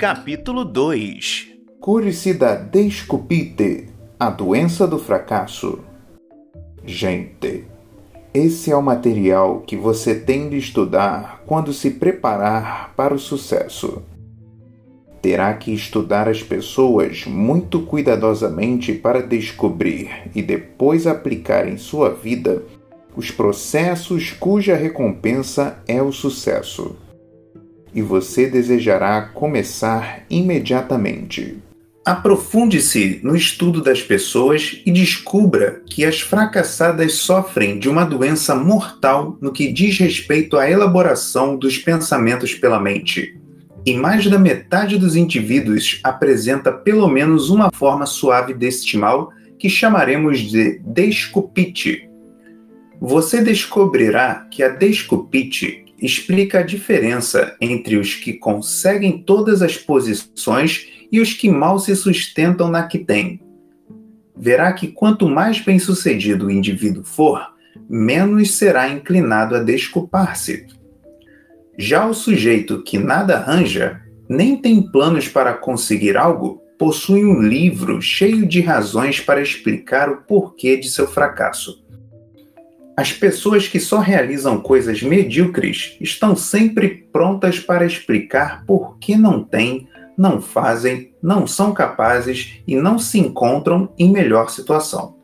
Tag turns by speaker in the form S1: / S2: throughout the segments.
S1: Capítulo 2
S2: Cure-se da desculpite, a doença do fracasso. Gente, esse é o material que você tem de estudar quando se preparar para o sucesso. Terá que estudar as pessoas muito cuidadosamente para descobrir e depois aplicar em sua vida os processos cuja recompensa é o sucesso. E você desejará começar imediatamente.
S3: Aprofunde-se no estudo das pessoas e descubra que as fracassadas sofrem de uma doença mortal no que diz respeito à elaboração dos pensamentos pela mente. E mais da metade dos indivíduos apresenta pelo menos uma forma suave deste mal que chamaremos de desculpite. Você descobrirá que a desculpite explica a diferença entre os que conseguem todas as posições e os que mal se sustentam na que têm. Verá que quanto mais bem-sucedido o indivíduo for, menos será inclinado a desculpar-se. Já o sujeito que nada arranja, nem tem planos para conseguir algo, possui um livro cheio de razões para explicar o porquê de seu fracasso. As pessoas que só realizam coisas medíocres estão sempre prontas para explicar por que não têm não fazem, não são capazes e não se encontram em melhor situação.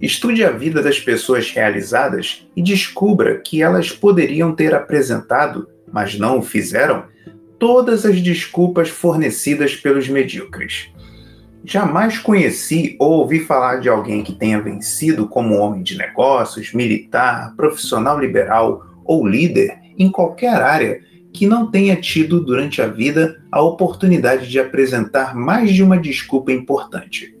S3: Estude a vida das pessoas realizadas e descubra que elas poderiam ter apresentado, mas não o fizeram, todas as desculpas fornecidas pelos medíocres. Jamais conheci ou ouvi falar de alguém que tenha vencido como homem de negócios, militar, profissional liberal ou líder em qualquer área que não tenha tido durante a vida a oportunidade de apresentar mais de uma desculpa importante.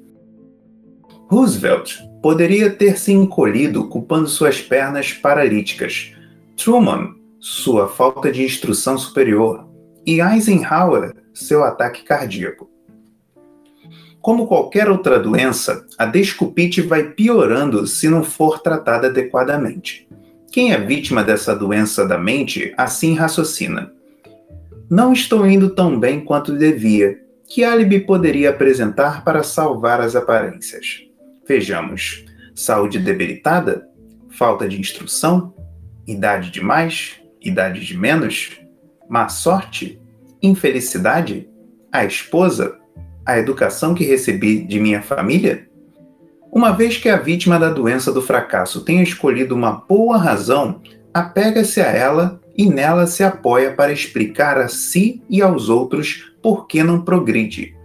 S3: Roosevelt poderia ter se encolhido culpando suas pernas paralíticas, Truman, sua falta de instrução superior, e Eisenhower, seu ataque cardíaco. Como qualquer outra doença, a desculpite vai piorando se não for tratada adequadamente. Quem é vítima dessa doença da mente assim raciocina. Não estou indo tão bem quanto devia. Que álibi poderia apresentar para salvar as aparências? Vejamos: saúde debilitada? Falta de instrução? Idade de mais? Idade de menos? Má sorte? Infelicidade? A esposa? A educação que recebi de minha família? Uma vez que a vítima da doença do fracasso tenha escolhido uma boa razão, apega-se a ela e nela se apoia para explicar a si e aos outros por que não progride.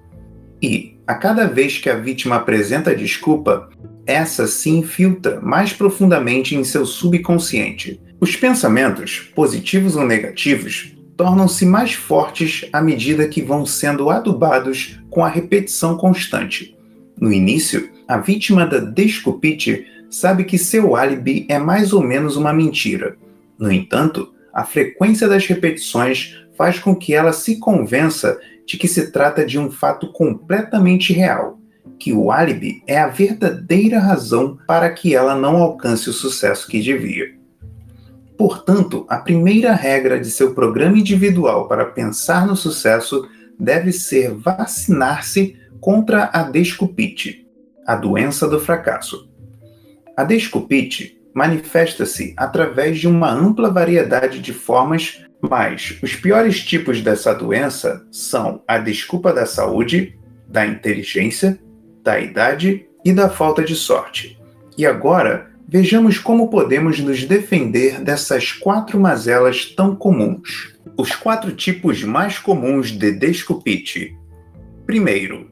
S3: E, a cada vez que a vítima apresenta desculpa, essa se infiltra mais profundamente em seu subconsciente. Os pensamentos, positivos ou negativos, tornam-se mais fortes à medida que vão sendo adubados com a repetição constante. No início, a vítima da desculpite sabe que seu álibi é mais ou menos uma mentira. No entanto, a frequência das repetições faz com que ela se convença de que se trata de um fato completamente real, que o álibi é a verdadeira razão para que ela não alcance o sucesso que devia. Portanto, a primeira regra de seu programa individual para pensar no sucesso deve ser vacinar-se contra a desculpite a doença do fracasso. A desculpite manifesta-se através de uma ampla variedade de formas, mas os piores tipos dessa doença são a desculpa da saúde, da inteligência, da idade e da falta de sorte. E agora, vejamos como podemos nos defender dessas quatro mazelas tão comuns. Os quatro tipos mais comuns de desculpite. Primeiro,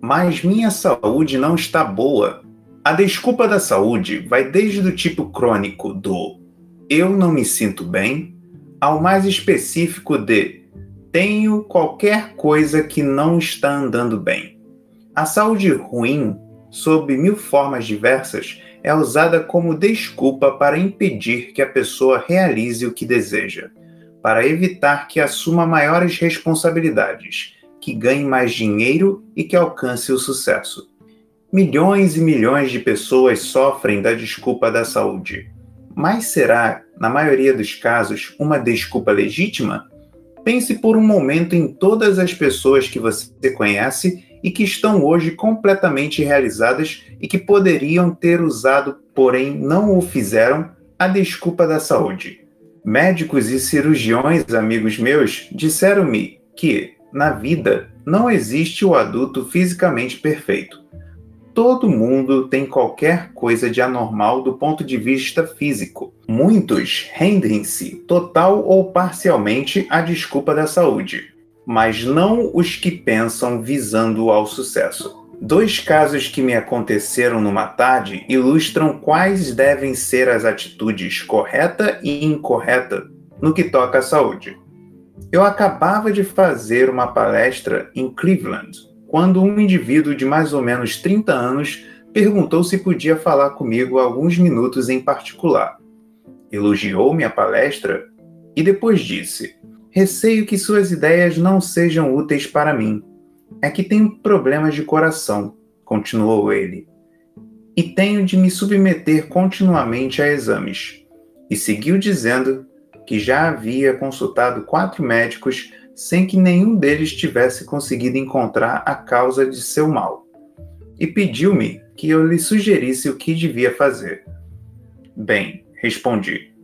S3: mas minha saúde não está boa. A desculpa da saúde vai desde o tipo crônico do eu não me sinto bem ao mais específico de tenho qualquer coisa que não está andando bem. A saúde ruim, sob mil formas diversas, é usada como desculpa para impedir que a pessoa realize o que deseja, para evitar que assuma maiores responsabilidades que ganhe mais dinheiro e que alcance o sucesso. Milhões e milhões de pessoas sofrem da desculpa da saúde. Mas será, na maioria dos casos, uma desculpa legítima? Pense por um momento em todas as pessoas que você conhece e que estão hoje completamente realizadas e que poderiam ter usado, porém não o fizeram, a desculpa da saúde. Médicos e cirurgiões, amigos meus, disseram-me que, na vida, não existe o adulto fisicamente perfeito. Todo mundo tem qualquer coisa de anormal do ponto de vista físico. Muitos rendem-se total ou parcialmente à desculpa da saúde, mas não os que pensam visando ao sucesso. Dois casos que me aconteceram numa tarde ilustram quais devem ser as atitudes correta e incorreta no que toca à saúde. Eu acabava de fazer uma palestra em Cleveland quando um indivíduo de mais ou menos 30 anos perguntou se podia falar comigo alguns minutos em particular. Elogiou minha palestra e depois disse: Receio que suas ideias não sejam úteis para mim é que tenho problemas de coração, continuou ele, e tenho de me submeter continuamente a exames. E seguiu dizendo que já havia consultado quatro médicos sem que nenhum deles tivesse conseguido encontrar a causa de seu mal. E pediu-me que eu lhe sugerisse o que devia fazer. Bem, respondi.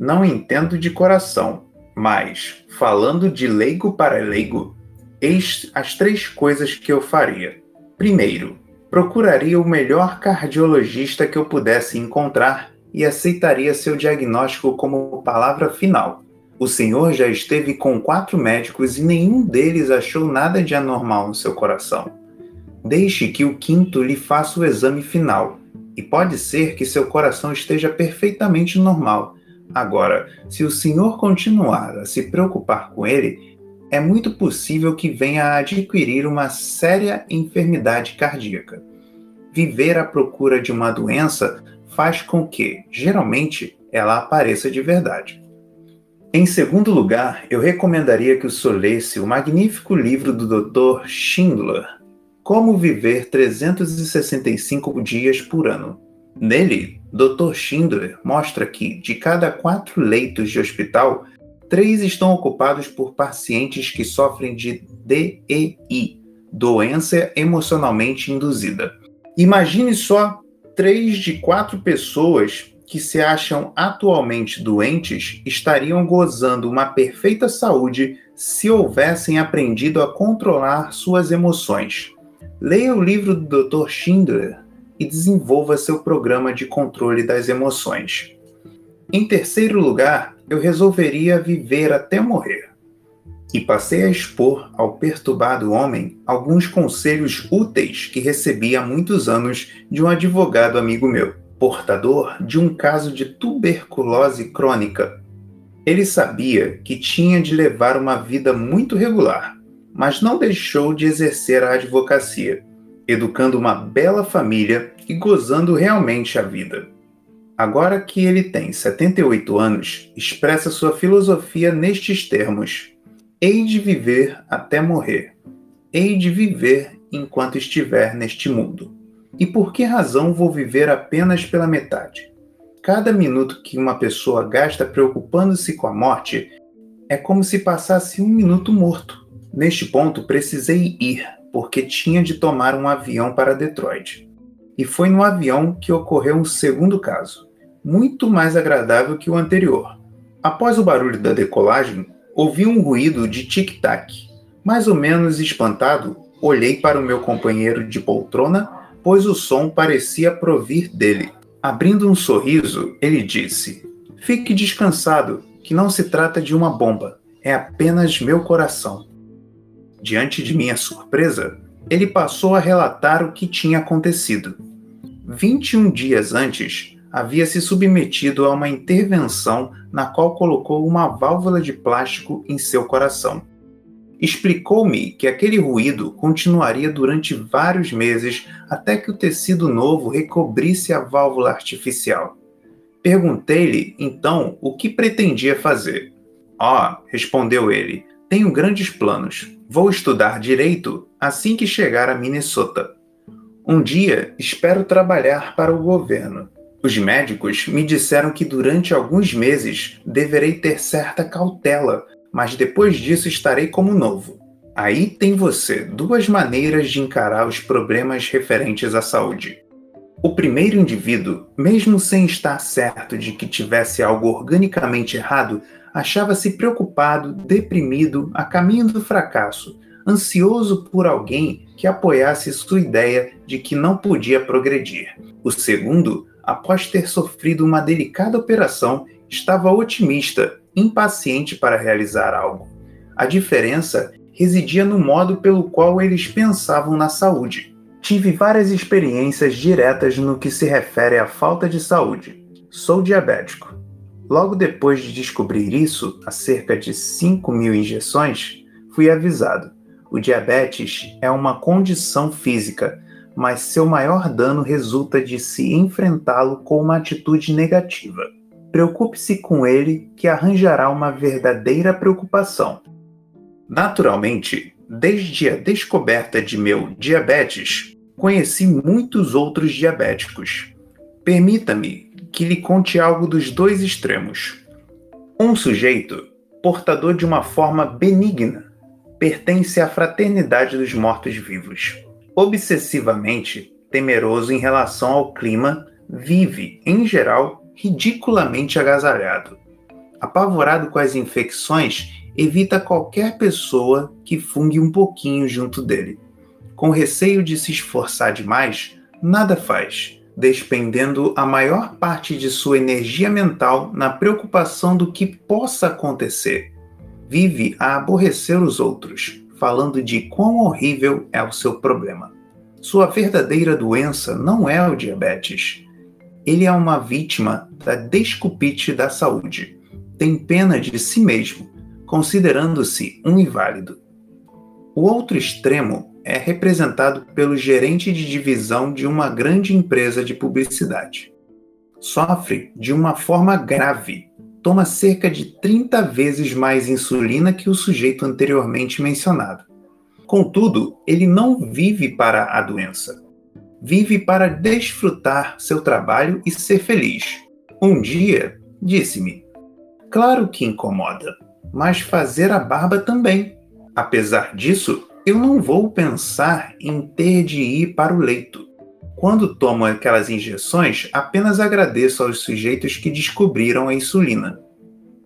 S3: Não entendo de coração, mas, falando de leigo para leigo, Eis as três coisas que eu faria. Primeiro, procuraria o melhor cardiologista que eu pudesse encontrar e aceitaria seu diagnóstico como palavra final. O senhor já esteve com quatro médicos e nenhum deles achou nada de anormal no seu coração. Deixe que o quinto lhe faça o exame final, e pode ser que seu coração esteja perfeitamente normal. Agora, se o senhor continuar a se preocupar com ele, é muito possível que venha a adquirir uma séria enfermidade cardíaca. Viver à procura de uma doença faz com que, geralmente, ela apareça de verdade. Em segundo lugar, eu recomendaria que o senhor lesse o magnífico livro do Dr. Schindler, Como Viver 365 Dias por Ano. Nele, Dr. Schindler mostra que, de cada quatro leitos de hospital, Três estão ocupados por pacientes que sofrem de DEI, doença emocionalmente induzida. Imagine só três de quatro pessoas que se acham atualmente doentes estariam gozando uma perfeita saúde se houvessem aprendido a controlar suas emoções. Leia o livro do Dr. Schindler e desenvolva seu programa de controle das emoções. Em terceiro lugar, eu resolveria viver até morrer. E passei a expor ao perturbado homem alguns conselhos úteis que recebi há muitos anos de um advogado amigo meu, portador de um caso de tuberculose crônica. Ele sabia que tinha de levar uma vida muito regular, mas não deixou de exercer a advocacia, educando uma bela família e gozando realmente a vida. Agora que ele tem 78 anos, expressa sua filosofia nestes termos: Hei de viver até morrer. Hei de viver enquanto estiver neste mundo. E por que razão vou viver apenas pela metade? Cada minuto que uma pessoa gasta preocupando-se com a morte é como se passasse um minuto morto. Neste ponto, precisei ir, porque tinha de tomar um avião para Detroit. E foi no avião que ocorreu um segundo caso muito mais agradável que o anterior. Após o barulho da decolagem, ouvi um ruído de tic-tac. Mais ou menos espantado, olhei para o meu companheiro de poltrona, pois o som parecia provir dele. Abrindo um sorriso, ele disse: Fique descansado, que não se trata de uma bomba, é apenas meu coração. Diante de minha surpresa, ele passou a relatar o que tinha acontecido. 21 dias antes, havia se submetido a uma intervenção na qual colocou uma válvula de plástico em seu coração. Explicou-me que aquele ruído continuaria durante vários meses até que o tecido novo recobrisse a válvula artificial. Perguntei-lhe, então, o que pretendia fazer. Ah, oh, respondeu ele, tenho grandes planos. Vou estudar direito assim que chegar a Minnesota. Um dia espero trabalhar para o governo. Os médicos me disseram que durante alguns meses deverei ter certa cautela, mas depois disso estarei como novo. Aí tem você duas maneiras de encarar os problemas referentes à saúde. O primeiro indivíduo, mesmo sem estar certo de que tivesse algo organicamente errado, achava-se preocupado, deprimido, a caminho do fracasso, ansioso por alguém que apoiasse sua ideia de que não podia progredir. O segundo, após ter sofrido uma delicada operação, estava otimista, impaciente para realizar algo. A diferença residia no modo pelo qual eles pensavam na saúde. Tive várias experiências diretas no que se refere à falta de saúde. Sou diabético. Logo depois de descobrir isso, há cerca de 5 mil injeções, fui avisado. O diabetes é uma condição física, mas seu maior dano resulta de se enfrentá-lo com uma atitude negativa. Preocupe-se com ele, que arranjará uma verdadeira preocupação. Naturalmente, desde a descoberta de meu diabetes, conheci muitos outros diabéticos. Permita-me que lhe conte algo dos dois extremos. Um sujeito, portador de uma forma benigna, pertence à fraternidade dos mortos-vivos. Obsessivamente temeroso em relação ao clima, vive, em geral, ridiculamente agasalhado. Apavorado com as infecções, evita qualquer pessoa que fungue um pouquinho junto dele. Com receio de se esforçar demais, nada faz, despendendo a maior parte de sua energia mental na preocupação do que possa acontecer. Vive a aborrecer os outros, falando de quão horrível é o seu problema. Sua verdadeira doença não é o diabetes. Ele é uma vítima da desculpite da saúde. Tem pena de si mesmo considerando-se um inválido. O outro extremo é representado pelo gerente de divisão de uma grande empresa de publicidade. Sofre de uma forma grave, toma cerca de 30 vezes mais insulina que o sujeito anteriormente mencionado. Contudo, ele não vive para a doença. Vive para desfrutar seu trabalho e ser feliz. Um dia, disse-me: Claro que incomoda mas fazer a barba também. Apesar disso, eu não vou pensar em ter de ir para o leito. Quando tomo aquelas injeções, apenas agradeço aos sujeitos que descobriram a insulina.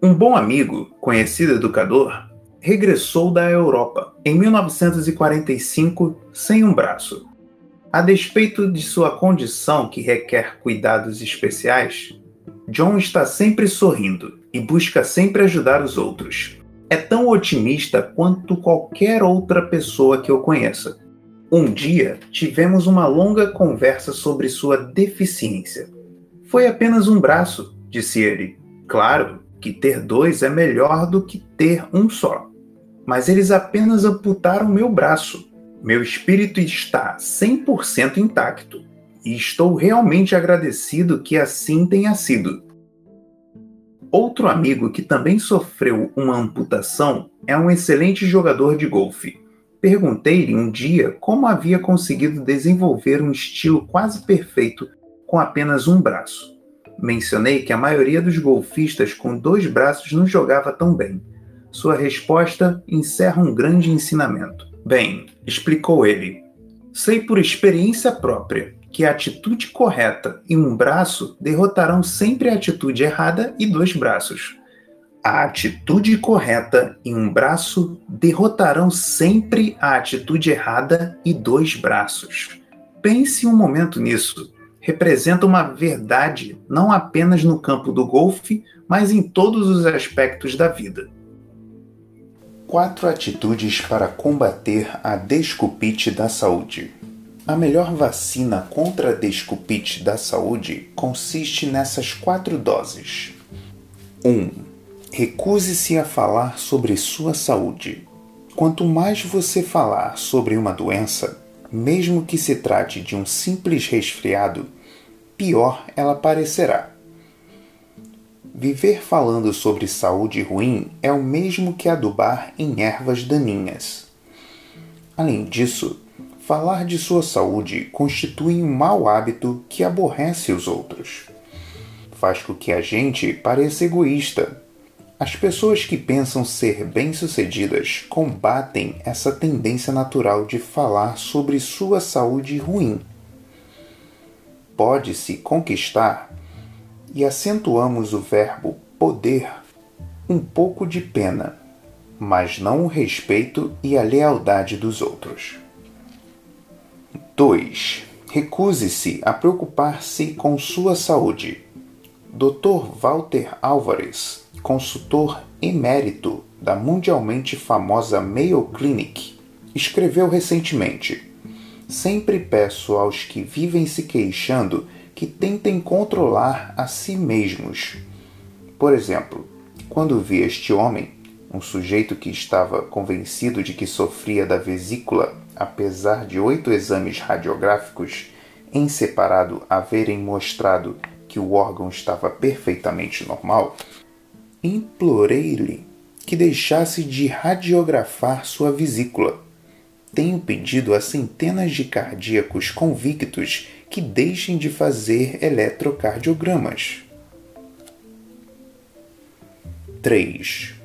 S3: Um bom amigo, conhecido educador, regressou da Europa em 1945 sem um braço. A despeito de sua condição que requer cuidados especiais, John está sempre sorrindo e busca sempre ajudar os outros. É tão otimista quanto qualquer outra pessoa que eu conheça. Um dia tivemos uma longa conversa sobre sua deficiência. Foi apenas um braço, disse ele. Claro que ter dois é melhor do que ter um só. Mas eles apenas amputaram meu braço. Meu espírito está 100% intacto e estou realmente agradecido que assim tenha sido. Outro amigo que também sofreu uma amputação é um excelente jogador de golfe. Perguntei-lhe um dia como havia conseguido desenvolver um estilo quase perfeito com apenas um braço. Mencionei que a maioria dos golfistas com dois braços não jogava tão bem. Sua resposta encerra um grande ensinamento. Bem, explicou ele, sei por experiência própria que a atitude correta e um braço derrotarão sempre a atitude errada e dois braços. A atitude correta e um braço derrotarão sempre a atitude errada e dois braços. Pense um momento nisso. Representa uma verdade não apenas no campo do golfe, mas em todos os aspectos da vida.
S2: Quatro atitudes para combater a desculpite da saúde. A melhor vacina contra a desculpite da saúde consiste nessas quatro doses. 1. Um, Recuse-se a falar sobre sua saúde. Quanto mais você falar sobre uma doença, mesmo que se trate de um simples resfriado, pior ela parecerá. Viver falando sobre saúde ruim é o mesmo que adubar em ervas daninhas. Além disso, falar de sua saúde constitui um mau hábito que aborrece os outros. Faz com que a gente pareça egoísta. As pessoas que pensam ser bem-sucedidas combatem essa tendência natural de falar sobre sua saúde ruim. Pode-se conquistar, e acentuamos o verbo poder, um pouco de pena, mas não o respeito e a lealdade dos outros. 2. Recuse-se a preocupar-se com sua saúde. Dr. Walter Álvares consultor emérito da mundialmente famosa Mayo Clinic, escreveu recentemente: Sempre peço aos que vivem se queixando que tentem controlar a si mesmos. Por exemplo, quando vi este homem, um sujeito que estava convencido de que sofria da vesícula, apesar de oito exames radiográficos em separado haverem mostrado que o órgão estava perfeitamente normal, implorei-lhe que deixasse de radiografar sua vesícula. Tenho pedido a centenas de cardíacos convictos que deixem de fazer eletrocardiogramas. 3.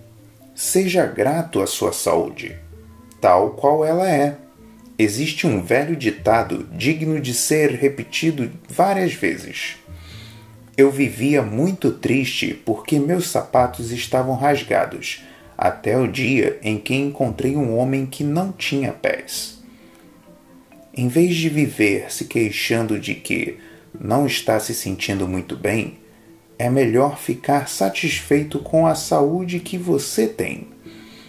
S2: Seja grato à sua saúde, tal qual ela é. Existe um velho ditado digno de ser repetido várias vezes eu vivia muito triste porque meus sapatos estavam rasgados, até o dia em que encontrei um homem que não tinha pés. Em vez de viver se queixando de que não está se sentindo muito bem, é melhor ficar satisfeito com a saúde que você tem.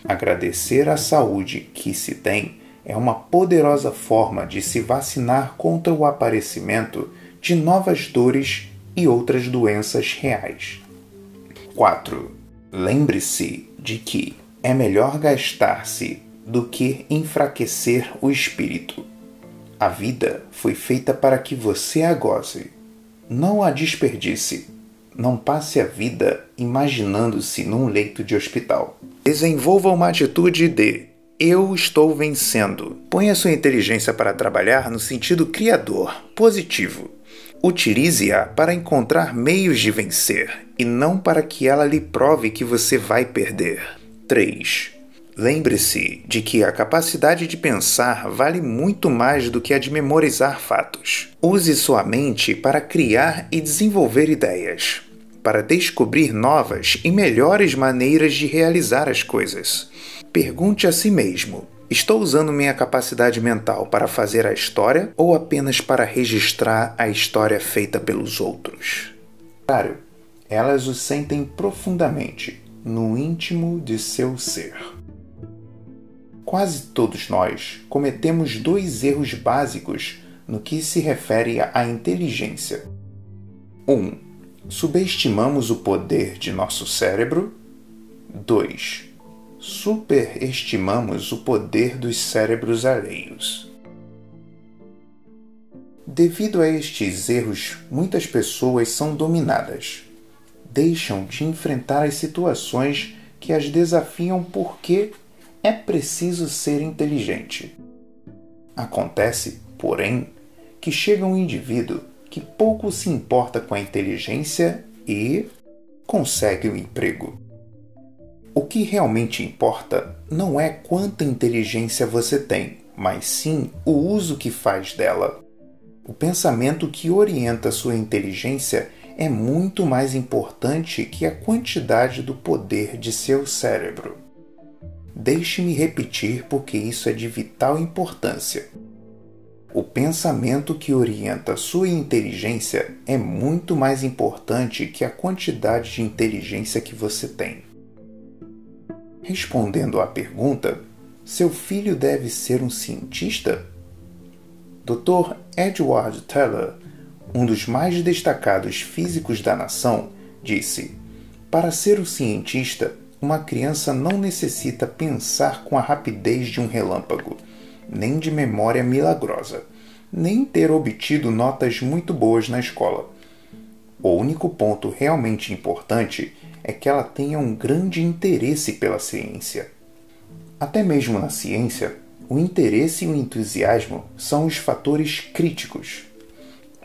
S2: Agradecer a saúde que se tem é uma poderosa forma de se vacinar contra o aparecimento de novas dores e outras doenças reais. 4. Lembre-se de que é melhor gastar-se do que enfraquecer o espírito. A vida foi feita para que você a goze. Não a desperdice. Não passe a vida imaginando-se num leito de hospital. Desenvolva uma atitude de eu estou vencendo. Ponha sua inteligência para trabalhar no sentido criador, positivo. Utilize-a para encontrar meios de vencer e não para que ela lhe prove que você vai perder. 3. Lembre-se de que a capacidade de pensar vale muito mais do que a de memorizar fatos. Use sua mente para criar e desenvolver ideias, para descobrir novas e melhores maneiras de realizar as coisas. Pergunte a si mesmo: Estou usando minha capacidade mental para fazer a história ou apenas para registrar a história feita pelos outros? Claro, elas o sentem profundamente, no íntimo de seu ser. Quase todos nós cometemos dois erros básicos no que se refere à inteligência. 1. Um, subestimamos o poder de nosso cérebro. 2 superestimamos o poder dos cérebros alheios. Devido a estes erros, muitas pessoas são dominadas. Deixam de enfrentar as situações que as desafiam porque é preciso ser inteligente. Acontece, porém, que chega um indivíduo que pouco se importa com a inteligência e consegue um emprego. O que realmente importa não é quanta inteligência você tem, mas sim o uso que faz dela. O pensamento que orienta sua inteligência é muito mais importante que a quantidade do poder de seu cérebro. Deixe-me repetir porque isso é de vital importância. O pensamento que orienta sua inteligência é muito mais importante que a quantidade de inteligência que você tem. Respondendo à pergunta, seu filho deve ser um cientista? Dr. Edward Teller, um dos mais destacados físicos da nação, disse: Para ser um cientista, uma criança não necessita pensar com a rapidez de um relâmpago, nem de memória milagrosa, nem ter obtido notas muito boas na escola. O único ponto realmente importante é que ela tenha um grande interesse pela ciência. Até mesmo na ciência, o interesse e o entusiasmo são os fatores críticos.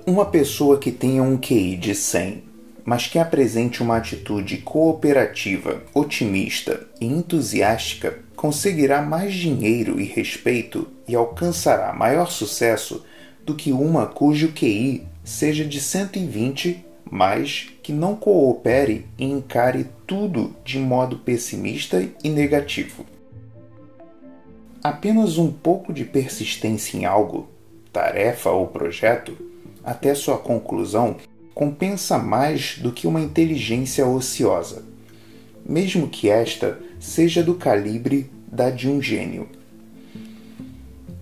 S2: Uma pessoa que tenha um QI de 100 mas que apresente uma atitude cooperativa, otimista e entusiástica conseguirá mais dinheiro e respeito e alcançará maior sucesso do que uma cujo QI seja de 120, mas que não coopere e encare tudo de modo pessimista e negativo. Apenas um pouco de persistência em algo, tarefa ou projeto, até sua conclusão, compensa mais do que uma inteligência ociosa, mesmo que esta seja do calibre da de um gênio.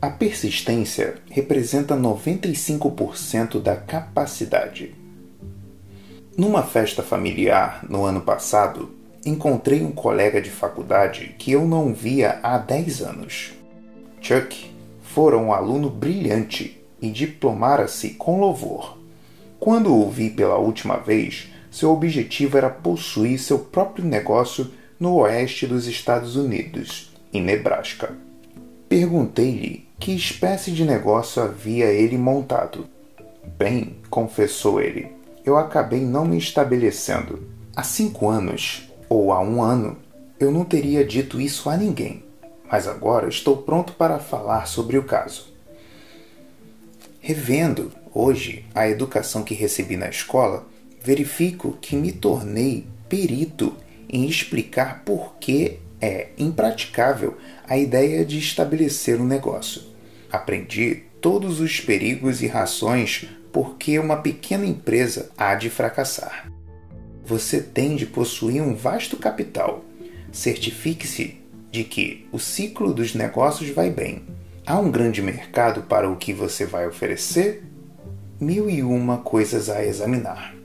S2: A persistência representa 95% da capacidade. Numa festa familiar no ano passado, encontrei um colega de faculdade que eu não via há 10 anos. Chuck fora um aluno brilhante e diplomara-se com louvor. Quando o vi pela última vez, seu objetivo era possuir seu próprio negócio no oeste dos Estados Unidos, em Nebraska. Perguntei-lhe que espécie de negócio havia ele montado. Bem, confessou ele, eu acabei não me estabelecendo. Há cinco anos, ou há um ano, eu não teria dito isso a ninguém, mas agora estou pronto para falar sobre o caso. Revendo hoje a educação que recebi na escola, verifico que me tornei perito em explicar por que é impraticável a ideia de estabelecer um negócio. Aprendi todos os perigos e rações por que uma pequena empresa há de fracassar. Você tem de possuir um vasto capital. Certifique-se de que o ciclo dos negócios vai bem. Há um grande mercado para o que você vai oferecer? Mil e uma coisas a examinar.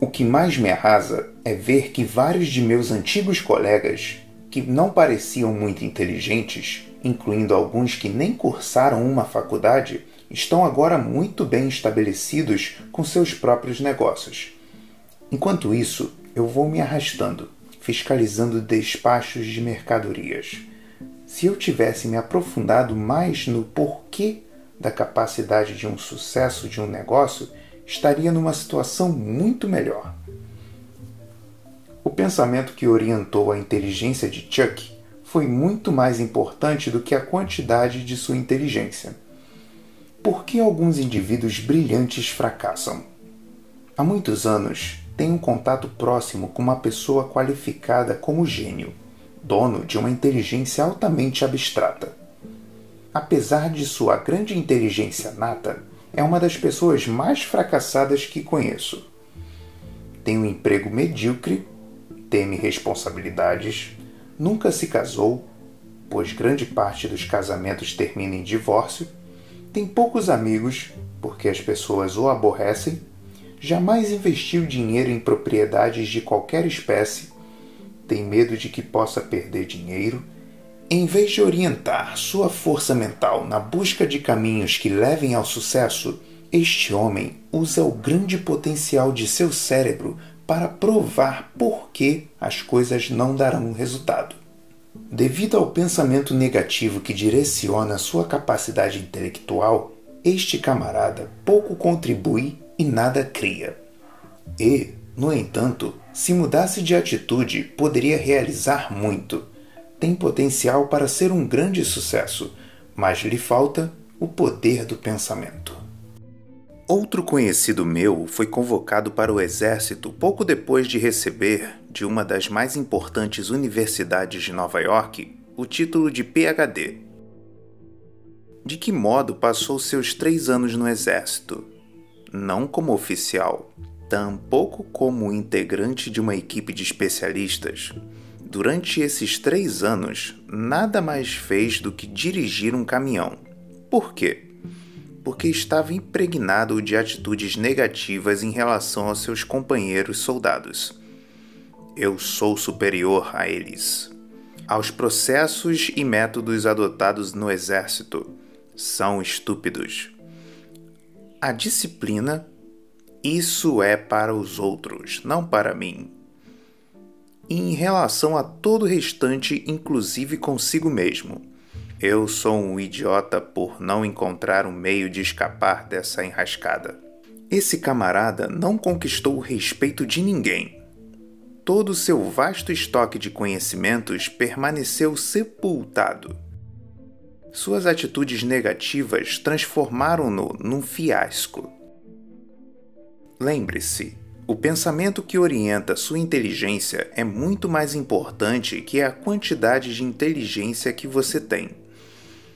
S2: O que mais me arrasa é ver que vários de meus antigos colegas, que não pareciam muito inteligentes, incluindo alguns que nem cursaram uma faculdade, estão agora muito bem estabelecidos com seus próprios negócios. Enquanto isso, eu vou me arrastando, fiscalizando despachos de mercadorias. Se eu tivesse me aprofundado mais no porquê da capacidade de um sucesso de um negócio, estaria numa situação muito melhor. O pensamento que orientou a inteligência de Chuck foi muito mais importante do que a quantidade de sua inteligência. Por que alguns indivíduos brilhantes fracassam? Há muitos anos, tenho um contato próximo com uma pessoa qualificada como gênio, dono de uma inteligência altamente abstrata. Apesar de sua grande inteligência nata, é uma das pessoas mais fracassadas que conheço. Tem um emprego medíocre, teme responsabilidades, nunca se casou, pois grande parte dos casamentos termina em divórcio, tem poucos amigos, porque as pessoas o aborrecem, jamais investiu dinheiro em propriedades de qualquer espécie, tem medo de que possa perder dinheiro em vez de orientar sua força mental na busca de caminhos que levem ao sucesso, este homem usa o grande potencial de seu cérebro para provar por que as coisas não darão resultado. Devido ao pensamento negativo que direciona sua capacidade intelectual, este camarada pouco contribui e nada cria. E, no entanto, se mudasse de atitude, poderia realizar muito tem potencial para ser um grande sucesso, mas lhe falta o poder do pensamento.
S1: Outro conhecido meu foi convocado para o exército pouco depois de receber, de uma das mais importantes universidades de Nova York, o título de PhD. De que modo passou seus três anos no exército? Não como oficial, tampouco como integrante de uma equipe de especialistas, Durante esses três anos, nada mais fez do que dirigir um caminhão. Por quê? Porque estava impregnado de atitudes negativas em relação aos seus companheiros soldados. Eu sou superior a eles. Aos processos e métodos adotados no exército são estúpidos. A disciplina, isso é para os outros, não para mim e em relação a todo o restante, inclusive consigo mesmo. Eu sou um idiota por não encontrar um meio de escapar dessa enrascada. Esse camarada não conquistou o respeito de ninguém. Todo seu vasto estoque de conhecimentos permaneceu sepultado. Suas atitudes negativas transformaram-no num fiasco. Lembre-se, o pensamento que orienta sua inteligência é muito mais importante que a quantidade de inteligência que você tem.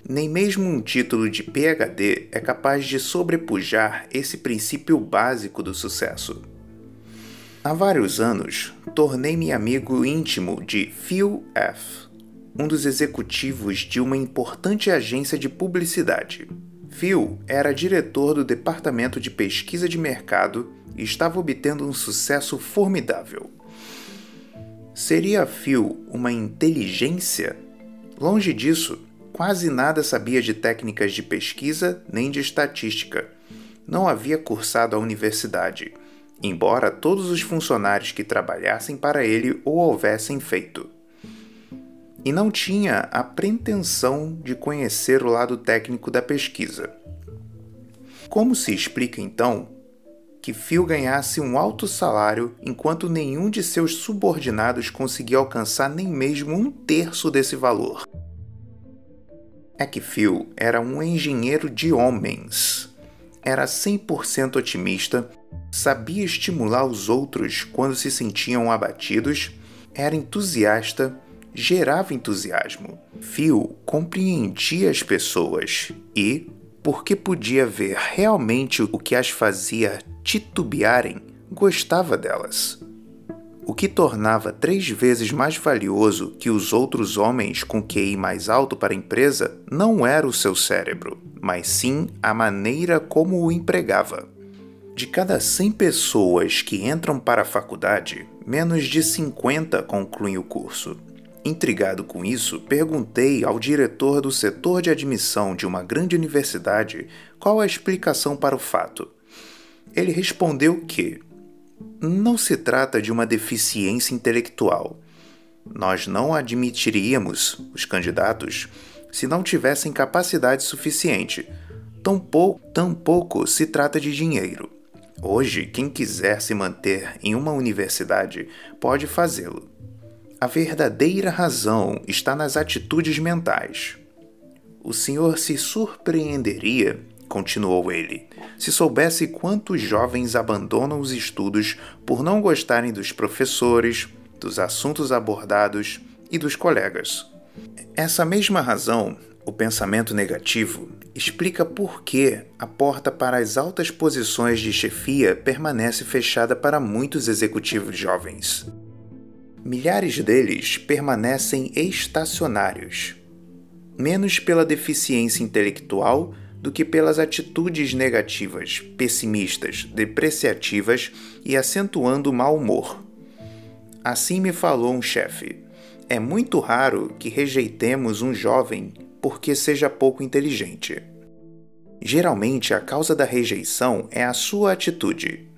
S1: Nem mesmo um título de PhD é capaz de sobrepujar esse princípio básico do sucesso. Há vários anos, tornei-me amigo íntimo de Phil F., um dos executivos de uma importante agência de publicidade. Phil era diretor do departamento de pesquisa de mercado e estava obtendo um sucesso formidável. Seria Phil uma inteligência? Longe disso, quase nada sabia de técnicas de pesquisa nem de estatística. Não havia cursado a universidade, embora todos os funcionários que trabalhassem para ele o houvessem feito. E não tinha a pretensão de conhecer o lado técnico da pesquisa. Como se explica então que Phil ganhasse um alto salário enquanto nenhum de seus subordinados conseguia alcançar nem mesmo um terço desse valor. É que Phil era um engenheiro de homens. Era 100% otimista, sabia estimular os outros quando se sentiam abatidos, era entusiasta, gerava entusiasmo. Phil compreendia as pessoas e, porque podia ver realmente o que as fazia titubearem, gostava delas. O que tornava três vezes mais valioso que os outros homens com QI mais alto para a empresa não era o seu cérebro, mas sim a maneira como o empregava. De cada 100 pessoas que entram para a faculdade, menos de 50 concluem o curso. Intrigado com isso, perguntei ao diretor do setor de admissão de uma grande universidade qual a explicação para o fato. Ele respondeu que não se trata de uma deficiência intelectual. Nós não admitiríamos os candidatos se não tivessem capacidade suficiente. Tampouco, tampouco se trata de dinheiro. Hoje, quem quiser se manter em uma universidade pode fazê-lo. A verdadeira razão está nas atitudes mentais. O senhor se surpreenderia continuou ele, se soubesse quantos jovens abandonam os estudos por não gostarem dos professores, dos assuntos abordados e dos colegas. Essa mesma razão, o pensamento negativo, explica por que a porta para as altas posições de chefia permanece fechada para muitos executivos jovens. Milhares deles permanecem estacionários, menos pela deficiência intelectual do que pelas atitudes negativas, pessimistas, depreciativas e acentuando o mau humor. Assim me falou um chefe. É muito raro que rejeitemos um jovem porque seja pouco inteligente. Geralmente a causa da rejeição é a sua atitude,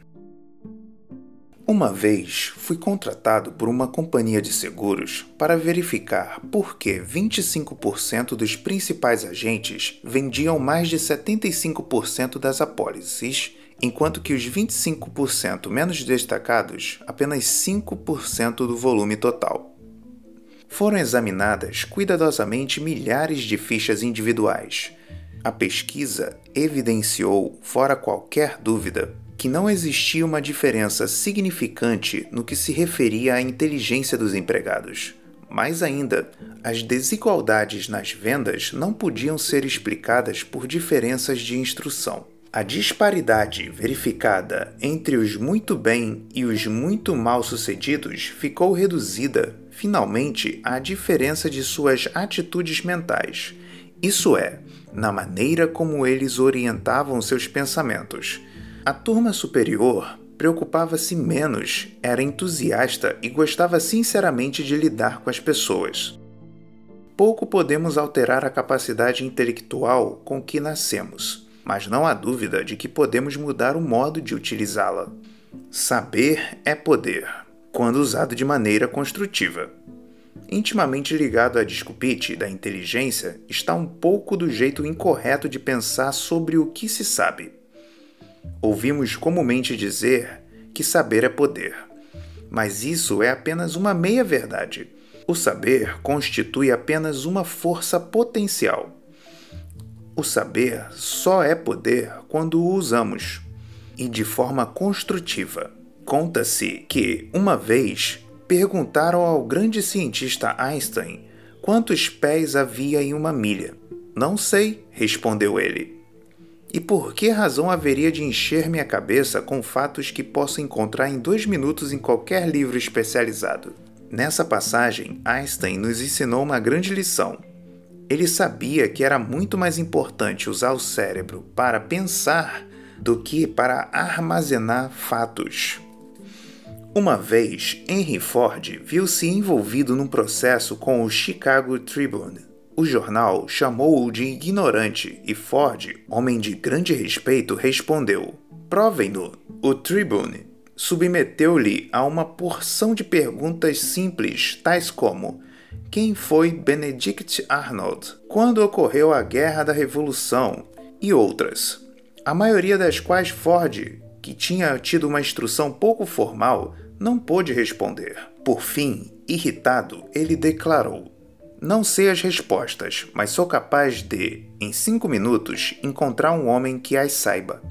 S1: uma vez fui contratado por uma companhia de seguros para verificar por que 25% dos principais agentes vendiam mais de 75% das apólices, enquanto que os 25% menos destacados apenas 5% do volume total. Foram examinadas cuidadosamente milhares de fichas individuais. A pesquisa evidenciou, fora qualquer dúvida, que não existia uma diferença significante no que se referia à inteligência dos empregados. Mais ainda, as desigualdades nas vendas não podiam ser explicadas por diferenças de instrução. A disparidade verificada entre os muito bem e os muito mal sucedidos ficou reduzida, finalmente, à diferença de suas atitudes mentais, isso é, na maneira como eles orientavam seus pensamentos a turma superior preocupava-se menos, era entusiasta e gostava sinceramente de lidar com as pessoas. Pouco podemos alterar a capacidade intelectual com que nascemos, mas não há dúvida de que podemos mudar o modo de utilizá-la. Saber é poder, quando usado de maneira construtiva. Intimamente ligado à desculpite da inteligência está um pouco do jeito incorreto de pensar sobre o que se sabe. Ouvimos comumente dizer que saber é poder. Mas isso é apenas uma meia-verdade. O saber constitui apenas uma força potencial. O saber só é poder quando o usamos e de forma construtiva. Conta-se que, uma vez, perguntaram ao grande cientista Einstein quantos pés havia em uma milha. Não sei, respondeu ele. E por que razão haveria de encher minha cabeça com fatos que posso encontrar em dois minutos em qualquer livro especializado? Nessa passagem, Einstein nos ensinou uma grande lição. Ele sabia que era muito mais importante usar o cérebro para pensar do que para armazenar fatos. Uma vez, Henry Ford viu-se envolvido num processo com o Chicago Tribune. O jornal chamou-o de ignorante e Ford, homem de grande respeito, respondeu: Provem-no. O Tribune submeteu-lhe a uma porção de perguntas simples, tais como: Quem foi Benedict Arnold? Quando ocorreu a Guerra da Revolução? E outras. A maioria das quais Ford, que tinha tido uma instrução pouco formal, não pôde responder. Por fim, irritado, ele declarou: Não sei as respostas, mas sou capaz de, em cinco minutos, encontrar um homem que as saiba.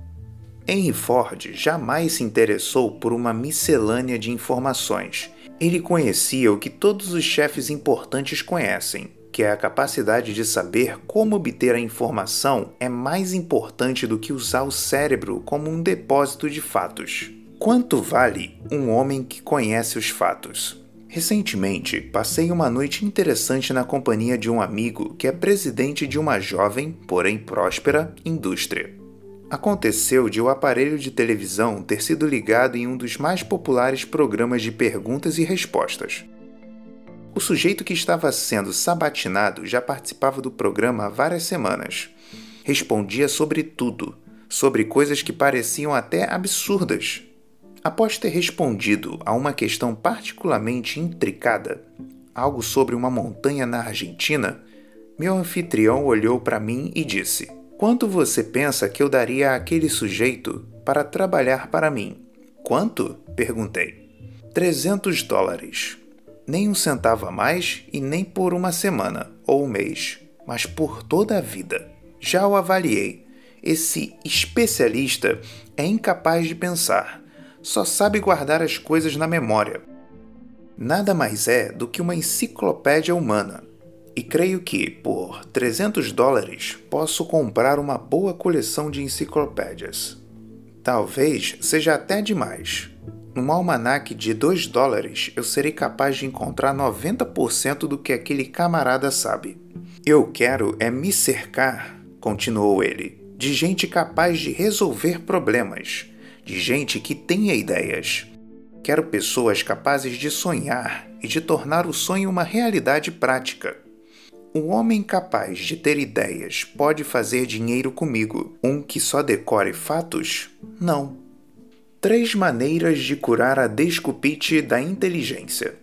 S1: Henry Ford jamais se interessou por uma miscelânea de informações. Ele conhecia o que todos os chefes importantes conhecem, que é a capacidade de saber como obter a informação é mais importante do que usar o cérebro como um depósito de fatos. Quanto vale um homem que conhece os fatos? Recentemente, passei uma noite interessante na companhia de um amigo que é presidente de uma jovem, porém próspera, indústria. Aconteceu de o aparelho de televisão ter sido ligado em um dos mais populares programas de perguntas e respostas. O sujeito que estava sendo sabatinado já participava do programa há várias semanas. Respondia sobre tudo, sobre coisas que pareciam até absurdas, Após ter respondido a uma questão particularmente intricada, algo sobre uma montanha na Argentina, meu anfitrião olhou para mim e disse: Quanto você pensa que eu daria àquele sujeito para trabalhar para mim? Quanto? perguntei. 300 dólares. Nem um centavo a mais e nem por uma semana ou um mês, mas por toda a vida. Já o avaliei. Esse especialista é incapaz de pensar só sabe guardar as coisas na memória. Nada mais é do que uma enciclopédia humana. E creio que, por 300 dólares, posso comprar uma boa coleção de enciclopédias. Talvez seja até demais. Num almanaque de 2 dólares, eu serei capaz de encontrar 90% do que aquele camarada sabe. Eu quero é me cercar, continuou ele, de gente capaz de resolver problemas de gente que tenha ideias. Quero pessoas capazes de sonhar e de tornar o sonho uma realidade prática. Um homem capaz de ter ideias pode fazer dinheiro comigo. Um que só decore fatos? Não. Três maneiras de curar a desculpite da inteligência.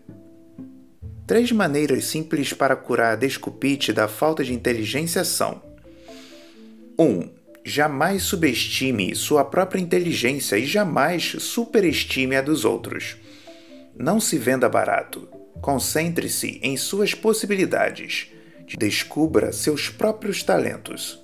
S1: Três maneiras simples para curar a desculpite da falta de inteligência são: 1. Um, Jamais subestime sua própria inteligência e jamais superestime a dos outros. Não se venda barato. Concentre-se em suas possibilidades. Descubra seus próprios talentos.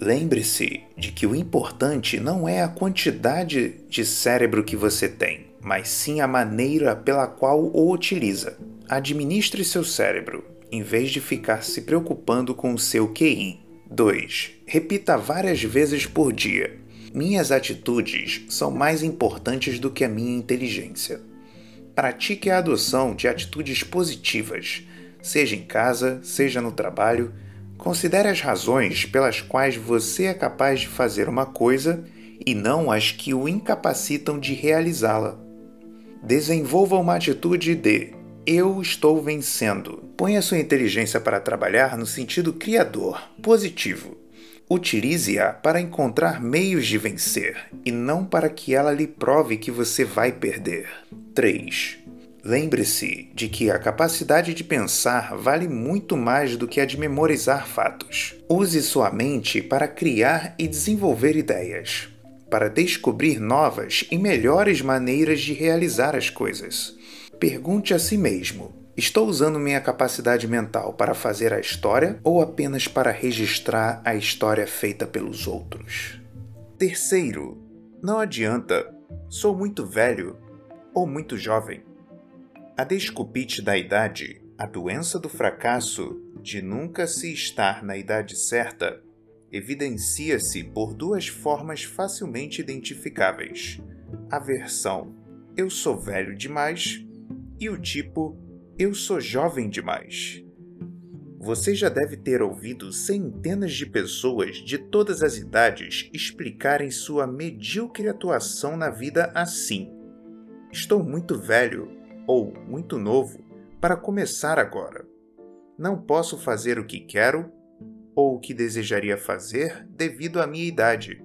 S1: Lembre-se de que o importante não é a quantidade de cérebro que você tem, mas sim a maneira pela qual o utiliza. Administre seu cérebro, em vez de ficar se preocupando com o seu QI. 2. Repita várias vezes por dia. Minhas atitudes são mais importantes do que a minha inteligência. Pratique a adoção de atitudes positivas, seja em casa, seja no trabalho. Considere as razões pelas quais você é capaz de fazer uma coisa e não as que o incapacitam de realizá-la. Desenvolva uma atitude de eu estou vencendo. Ponha sua inteligência para trabalhar no sentido criador, positivo. Utilize-a para encontrar meios de vencer e não para que ela lhe prove que você vai perder. 3. Lembre-se de que a capacidade de pensar vale muito mais do que a de memorizar fatos. Use sua mente para criar e desenvolver ideias. para descobrir novas e melhores maneiras de realizar as coisas. Pergunte a si mesmo: estou usando minha capacidade mental para fazer a história ou apenas para registrar a história feita pelos outros? Terceiro, não adianta. Sou muito velho ou muito jovem. A desculpite da idade, a doença do fracasso de nunca se estar na idade certa, evidencia-se por duas formas facilmente identificáveis: a versão eu sou velho demais e o tipo eu sou jovem demais. Você já deve ter ouvido centenas de pessoas de todas as idades explicarem sua medíocre atuação na vida assim: Estou muito velho ou muito novo para começar agora. Não posso fazer o que quero ou o que desejaria fazer devido à minha idade.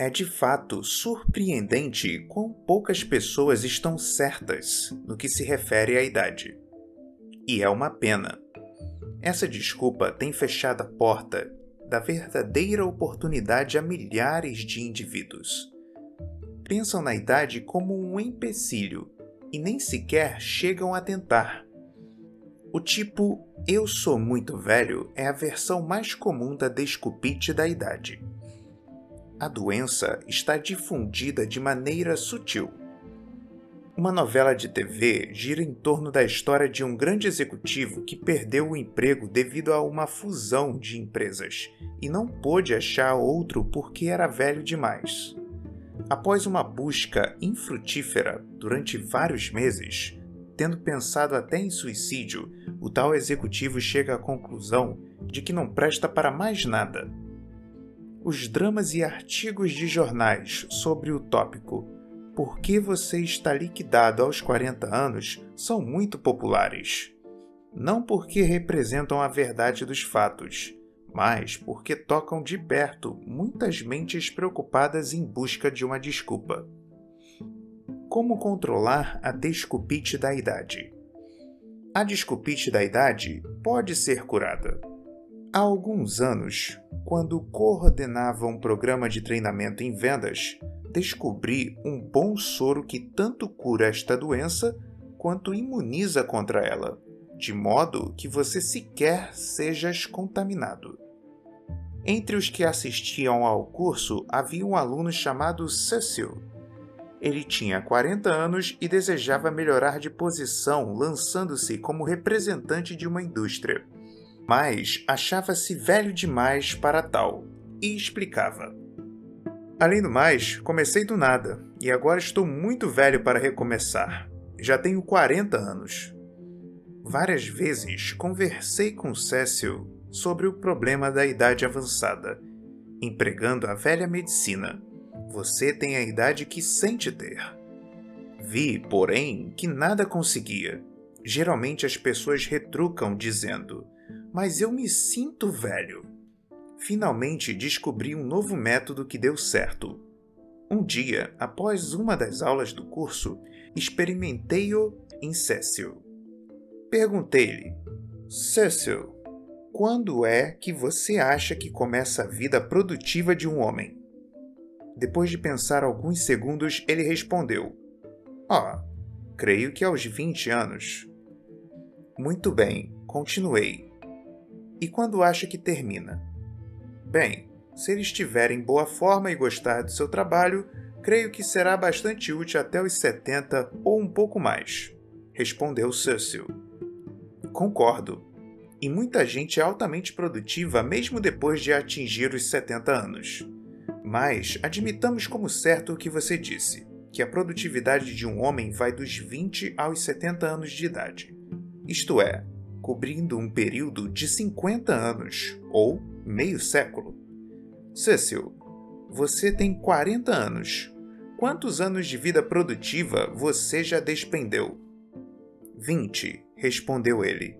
S1: É de fato surpreendente quão poucas pessoas estão certas no que se refere à idade. E é uma pena. Essa desculpa tem fechado a porta da verdadeira oportunidade a milhares de indivíduos. Pensam na idade como um empecilho e nem sequer chegam a tentar. O tipo eu sou muito velho é a versão mais comum da desculpite da idade. A doença está difundida de maneira sutil. Uma novela de TV gira em torno da história de um grande executivo que perdeu o emprego devido a uma fusão de empresas e não pôde achar outro porque era velho demais. Após uma busca infrutífera durante vários meses, tendo pensado até em suicídio, o tal executivo chega à conclusão de que não presta para mais nada. Os dramas e artigos de jornais sobre o tópico Por que você está liquidado aos 40 anos são muito populares. Não porque representam a verdade dos fatos, mas porque tocam de perto muitas mentes preocupadas em busca de uma desculpa. Como controlar a desculpite da idade? A desculpite da idade pode ser curada. Há alguns anos, quando coordenava um programa de treinamento em vendas, descobri um bom soro que tanto cura esta doença quanto imuniza contra ela de modo que você sequer sejas contaminado. Entre os que assistiam ao curso havia um aluno chamado Cecil. Ele tinha 40 anos e desejava melhorar de posição, lançando-se como representante de uma indústria. Mas achava-se velho demais para tal e explicava: Além do mais, comecei do nada e agora estou muito velho para recomeçar. Já tenho 40 anos. Várias vezes conversei com Cecil sobre o problema da idade avançada, empregando a velha medicina. Você tem a idade que sente ter. Vi, porém, que nada conseguia. Geralmente as pessoas retrucam dizendo: Mas eu me sinto velho. Finalmente descobri um novo método que deu certo. Um dia, após uma das aulas do curso, experimentei-o em Cecil. Perguntei-lhe: Cecil, quando é que você acha que começa a vida produtiva de um homem? Depois de pensar alguns segundos, ele respondeu: Ah, creio que aos 20 anos. Muito bem, continuei. E quando acha que termina? Bem, se ele estiver em boa forma e gostar do seu trabalho, creio que será bastante útil até os 70 ou um pouco mais, respondeu Cecil. Concordo. E muita gente é altamente produtiva mesmo depois de atingir os 70 anos. Mas admitamos como certo o que você disse, que a produtividade de um homem vai dos 20 aos 70 anos de idade. Isto é, cobrindo um período de 50 anos, ou meio século. Cecil, você tem 40 anos. Quantos anos de vida produtiva você já despendeu? 20, respondeu ele.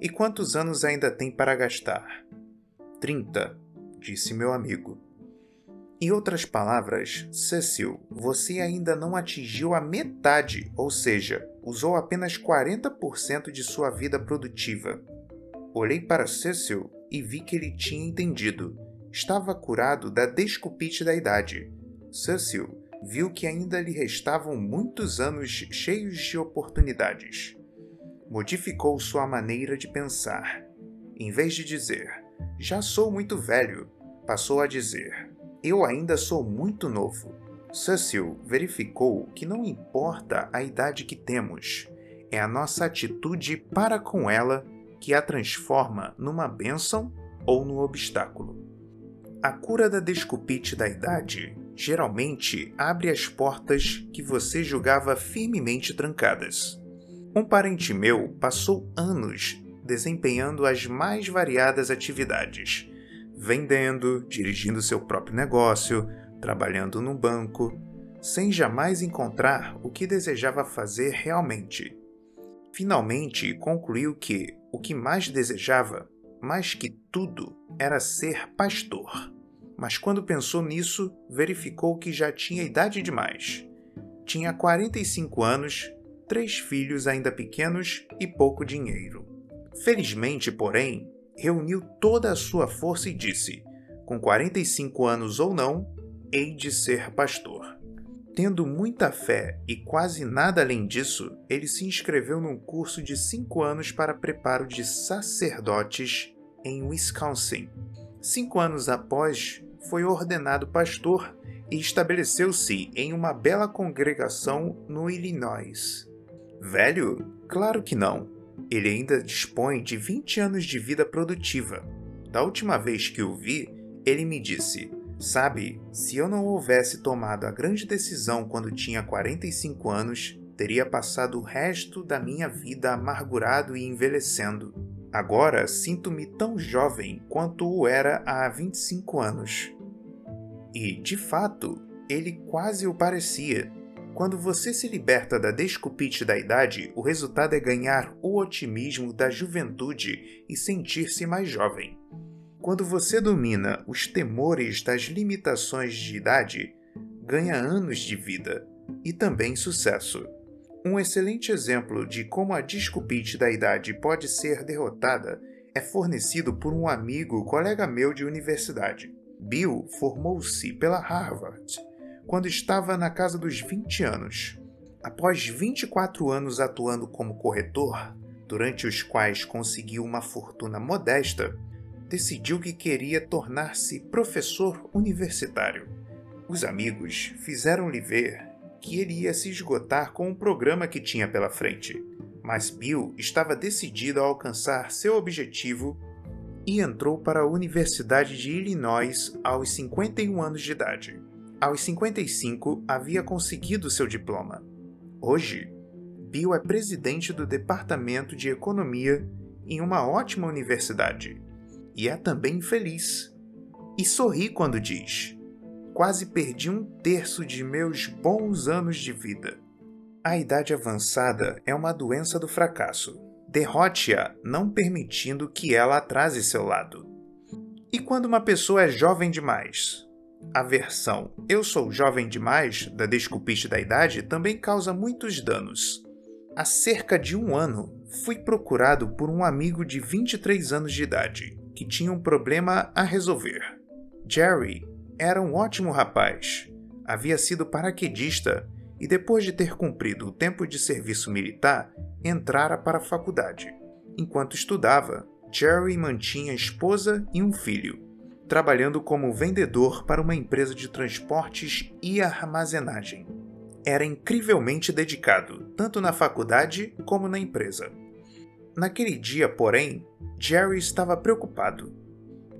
S1: E quantos anos ainda tem para gastar? Trinta, disse meu amigo. Em outras palavras, Cecil, você ainda não atingiu a metade, ou seja, usou apenas 40% de sua vida produtiva. Olhei para Cecil e vi que ele tinha entendido. estava curado da desculpite da idade. Cecil viu que ainda lhe restavam muitos anos cheios de oportunidades. Modificou sua maneira de pensar. Em vez de dizer, já sou muito velho, passou a dizer, eu ainda sou muito novo. Cecil verificou que não importa a idade que temos, é a nossa atitude para com ela que a transforma numa bênção ou num obstáculo. A cura da desculpite da idade geralmente abre as portas que você julgava firmemente trancadas. Um parente meu passou anos desempenhando as mais variadas atividades, vendendo, dirigindo seu próprio negócio, trabalhando num banco, sem jamais encontrar o que desejava fazer realmente. Finalmente concluiu que o que mais desejava, mais que tudo, era ser pastor mas quando pensou nisso, verificou que já tinha idade demais. Tinha 45 anos, três filhos ainda pequenos e pouco dinheiro. Felizmente, porém, reuniu toda a sua força e disse: Com 45 anos ou não, hei de ser pastor. Tendo muita fé e quase nada além disso, ele se inscreveu num curso de cinco anos para preparo de sacerdotes em Wisconsin. Cinco anos após, foi ordenado pastor e estabeleceu-se em uma bela congregação no Illinois. Velho? Claro que não. Ele ainda dispõe de 20 anos de vida produtiva. Da última vez que o vi, ele me disse: Sabe, se eu não houvesse tomado a grande decisão quando tinha 45 anos, teria passado o resto da minha vida amargurado e envelhecendo. Agora sinto-me tão jovem quanto o era há 25 anos. E, de fato, ele quase o parecia. Quando você se liberta da desculpite da idade, o resultado é ganhar o otimismo da juventude e sentir-se mais jovem. Quando você domina os temores das limitações de idade, ganha anos de vida e também sucesso. Um excelente exemplo de como a desculpite da idade pode ser derrotada é fornecido por um amigo colega meu de universidade. Bill formou-se pela Harvard quando estava na casa dos 20 anos. Após 24 anos atuando como corretor, durante os quais conseguiu uma fortuna modesta, decidiu que queria tornar-se professor universitário. Os amigos fizeram-lhe ver que ele ia se esgotar com o programa que tinha pela frente, mas Bill estava decidido a alcançar seu objetivo e entrou para a Universidade de Illinois aos 51 anos de idade. Aos 55, havia conseguido seu diploma. Hoje, Bill é presidente do Departamento de Economia em uma ótima universidade e é também feliz. E sorri quando diz: quase perdi um terço de meus bons anos de vida. A idade avançada é uma doença do fracasso. Derrote-a, não permitindo que ela atrase seu lado. E quando uma pessoa é jovem demais? A versão eu sou jovem demais da desculpiste da idade também causa muitos danos. Há cerca de um ano, fui procurado por um amigo de 23 anos de idade que tinha um problema a resolver. Jerry era um ótimo rapaz. Havia sido paraquedista e, depois de ter cumprido o tempo de serviço militar, entrara para a faculdade. Enquanto estudava, Jerry mantinha esposa e um filho, trabalhando como vendedor para uma empresa de transportes e armazenagem. Era incrivelmente dedicado, tanto na faculdade como na empresa. Naquele dia, porém, Jerry estava preocupado.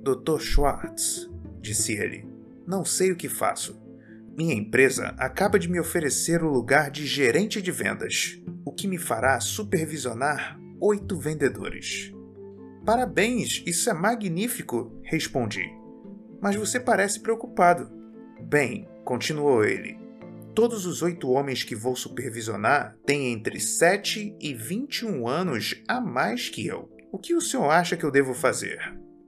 S1: Dr. Schwartz, disse ele, não sei o que faço. Minha empresa acaba de me oferecer o lugar de gerente de vendas, o que me fará supervisionar oito vendedores. Parabéns, isso é magnífico, respondi. Mas você parece preocupado. Bem, continuou ele, todos os oito homens que vou supervisionar têm entre 7 e 21 anos a mais que eu. O que o senhor acha que eu devo fazer?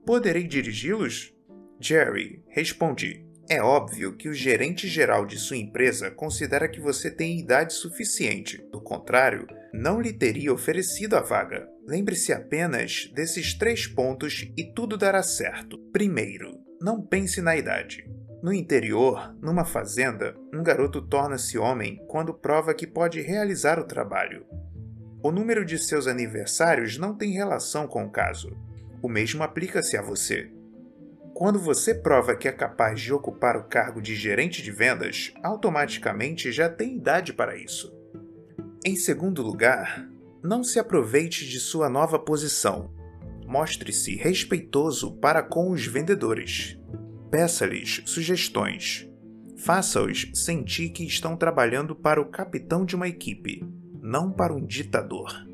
S1: Poderei dirigi-los? Jerry, respondi. É óbvio que o gerente geral de sua empresa considera que você tem idade suficiente. Do contrário, não lhe teria oferecido a vaga. Lembre-se apenas desses três pontos e tudo dará certo. Primeiro, não pense na idade. No interior, numa fazenda, um garoto torna-se homem quando prova que pode realizar o trabalho. O número de seus aniversários não tem relação com o caso. O mesmo aplica-se a você. Quando você prova que é capaz de ocupar o cargo de gerente de vendas, automaticamente já tem idade para isso. Em segundo lugar, não se aproveite de sua nova posição. Mostre-se respeitoso para com os vendedores. Peça-lhes sugestões. Faça-os sentir que estão trabalhando para o capitão de uma equipe, não para um ditador.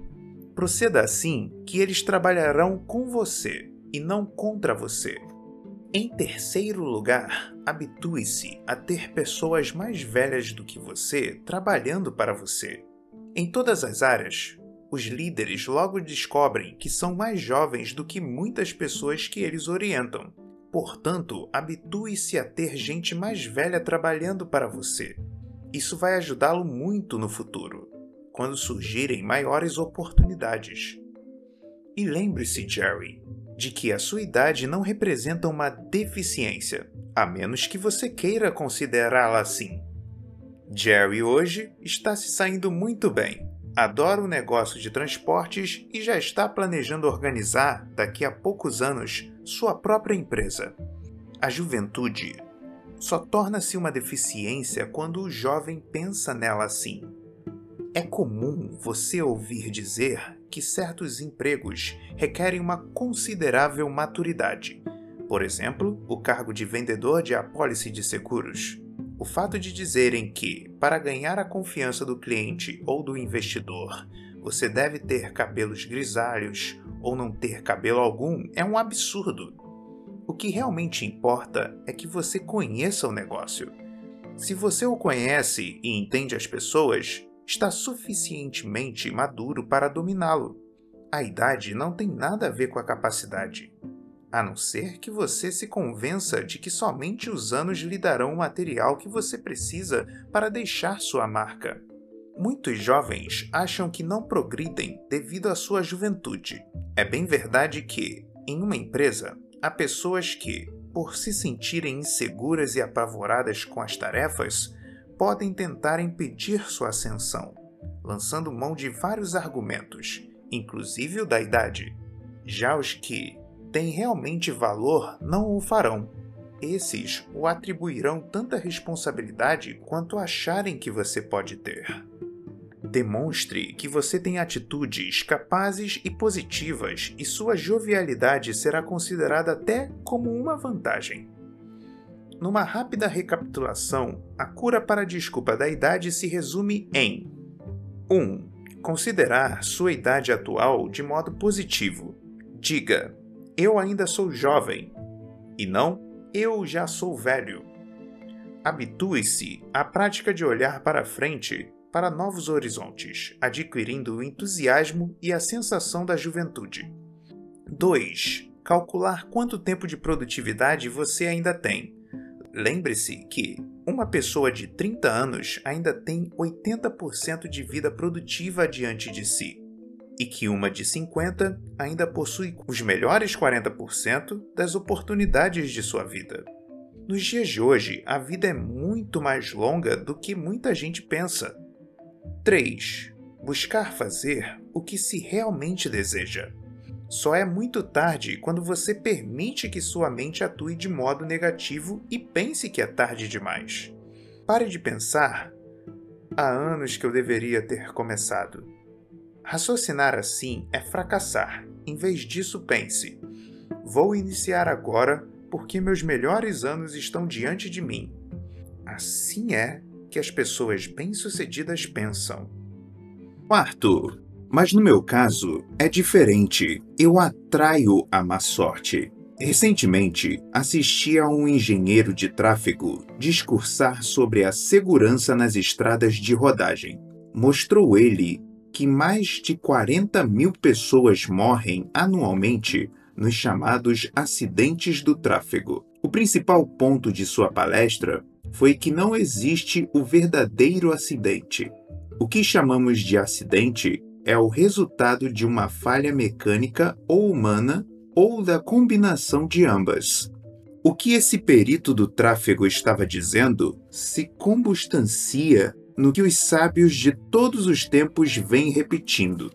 S1: Proceda assim que eles trabalharão com você e não contra você. Em terceiro lugar, habitue-se a ter pessoas mais velhas do que você trabalhando para você. Em todas as áreas, os líderes logo descobrem que são mais jovens do que muitas pessoas que eles orientam Portanto, habitue-se a ter gente mais velha trabalhando para você. Isso vai ajudá-lo muito no futuro, quando surgirem maiores oportunidades. E lembre-se, Jerry, de que a sua idade não representa uma deficiência, a menos que você queira considerá-la assim. Jerry hoje está se saindo muito bem. Adora o negócio de transportes e já está planejando organizar, daqui a poucos anos, sua própria empresa. A juventude só torna-se uma deficiência quando o jovem pensa nela assim. É comum você ouvir dizer que certos empregos requerem uma considerável maturidade. Por exemplo, o cargo de vendedor de apólice de seguros. O fato de dizerem que, para ganhar a confiança do cliente ou do investidor, você deve ter cabelos grisalhos ou não ter cabelo algum é um absurdo. O que realmente importa é que você conheça o negócio. Se você o conhece e entende as pessoas, está suficientemente maduro para dominá-lo. A idade não tem nada a ver com a capacidade, a não ser que você se convença de que somente os anos lhe darão o material que você precisa para deixar sua marca. Muitos jovens acham que não progridem devido à sua juventude. É bem verdade que, em uma empresa, há pessoas que, por se sentirem inseguras e apavoradas com as tarefas, podem tentar impedir sua ascensão, lançando mão de vários argumentos, inclusive o da idade. Já os que têm realmente valor não o farão. Esses o atribuirão tanta responsabilidade quanto acharem que você pode ter. Demonstre que você tem atitudes capazes e positivas e sua jovialidade será considerada até como uma vantagem. Numa rápida recapitulação, a cura para a desculpa da idade se resume em 1. Um, considerar sua idade atual de modo positivo. Diga: Eu ainda sou jovem. E não: Eu já sou velho. Habitue-se à prática de olhar para frente para novos horizontes, adquirindo o entusiasmo e a sensação da juventude. 2. Calcular quanto tempo de produtividade você ainda tem. Lembre-se que uma pessoa de 30 anos ainda tem 80% de vida produtiva diante de si, e que uma de 50 ainda possui os melhores 40% das oportunidades de sua vida. Nos dias de hoje, a vida é muito mais longa do que muita gente pensa. 3. Buscar fazer o que se realmente deseja. Só é muito tarde quando você permite que sua mente atue de modo negativo e pense que é tarde demais. Pare de pensar. Há anos que eu deveria ter começado. Raciocinar assim é fracassar. Em vez disso, pense: vou iniciar agora porque meus melhores anos estão diante de mim. Assim é que as pessoas bem-sucedidas pensam.
S3: Quarto, mas no meu caso é diferente. Eu atraio a má sorte. Recentemente, assisti a um engenheiro de tráfego discursar sobre a segurança nas estradas de rodagem. Mostrou ele que mais de 40 mil pessoas morrem anualmente nos chamados acidentes do tráfego. O principal ponto de sua palestra foi que não existe o verdadeiro acidente. O que chamamos de acidente
S1: é o resultado de uma falha mecânica ou humana ou da combinação de ambas. O que esse perito do tráfego estava dizendo se combustancia no que os sábios de todos os tempos vêm repetindo.